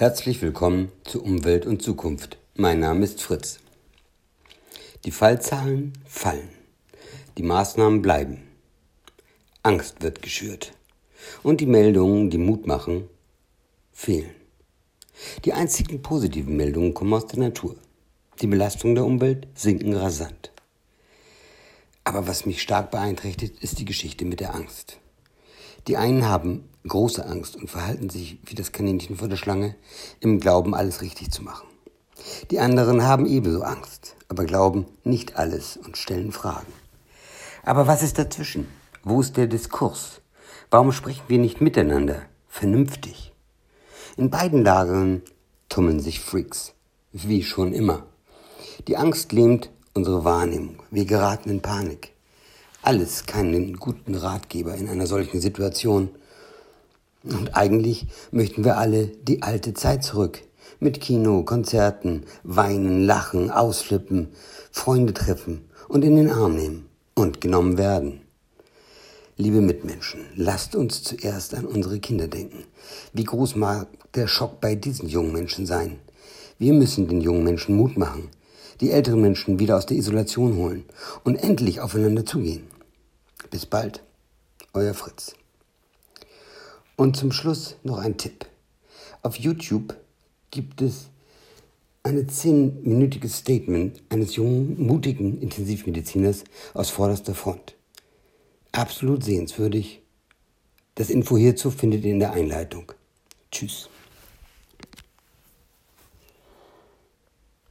Herzlich willkommen zu Umwelt und Zukunft. Mein Name ist Fritz. Die Fallzahlen fallen. Die Maßnahmen bleiben. Angst wird geschürt. Und die Meldungen, die Mut machen, fehlen. Die einzigen positiven Meldungen kommen aus der Natur. Die Belastung der Umwelt sinken rasant. Aber was mich stark beeinträchtigt, ist die Geschichte mit der Angst. Die einen haben große Angst und verhalten sich wie das Kaninchen vor der Schlange im Glauben, alles richtig zu machen. Die anderen haben ebenso Angst, aber glauben nicht alles und stellen Fragen. Aber was ist dazwischen? Wo ist der Diskurs? Warum sprechen wir nicht miteinander, vernünftig? In beiden Lagern tummeln sich Freaks, wie schon immer. Die Angst lähmt unsere Wahrnehmung. Wir geraten in Panik alles keinen guten Ratgeber in einer solchen Situation. Und eigentlich möchten wir alle die alte Zeit zurück. Mit Kino, Konzerten, weinen, lachen, ausflippen, Freunde treffen und in den Arm nehmen und genommen werden. Liebe Mitmenschen, lasst uns zuerst an unsere Kinder denken. Wie groß mag der Schock bei diesen jungen Menschen sein? Wir müssen den jungen Menschen Mut machen die älteren Menschen wieder aus der Isolation holen und endlich aufeinander zugehen. Bis bald, euer Fritz. Und zum Schluss noch ein Tipp. Auf YouTube gibt es ein zehnminütiges Statement eines jungen, mutigen Intensivmediziners aus vorderster Front. Absolut sehenswürdig. Das Info hierzu findet ihr in der Einleitung. Tschüss.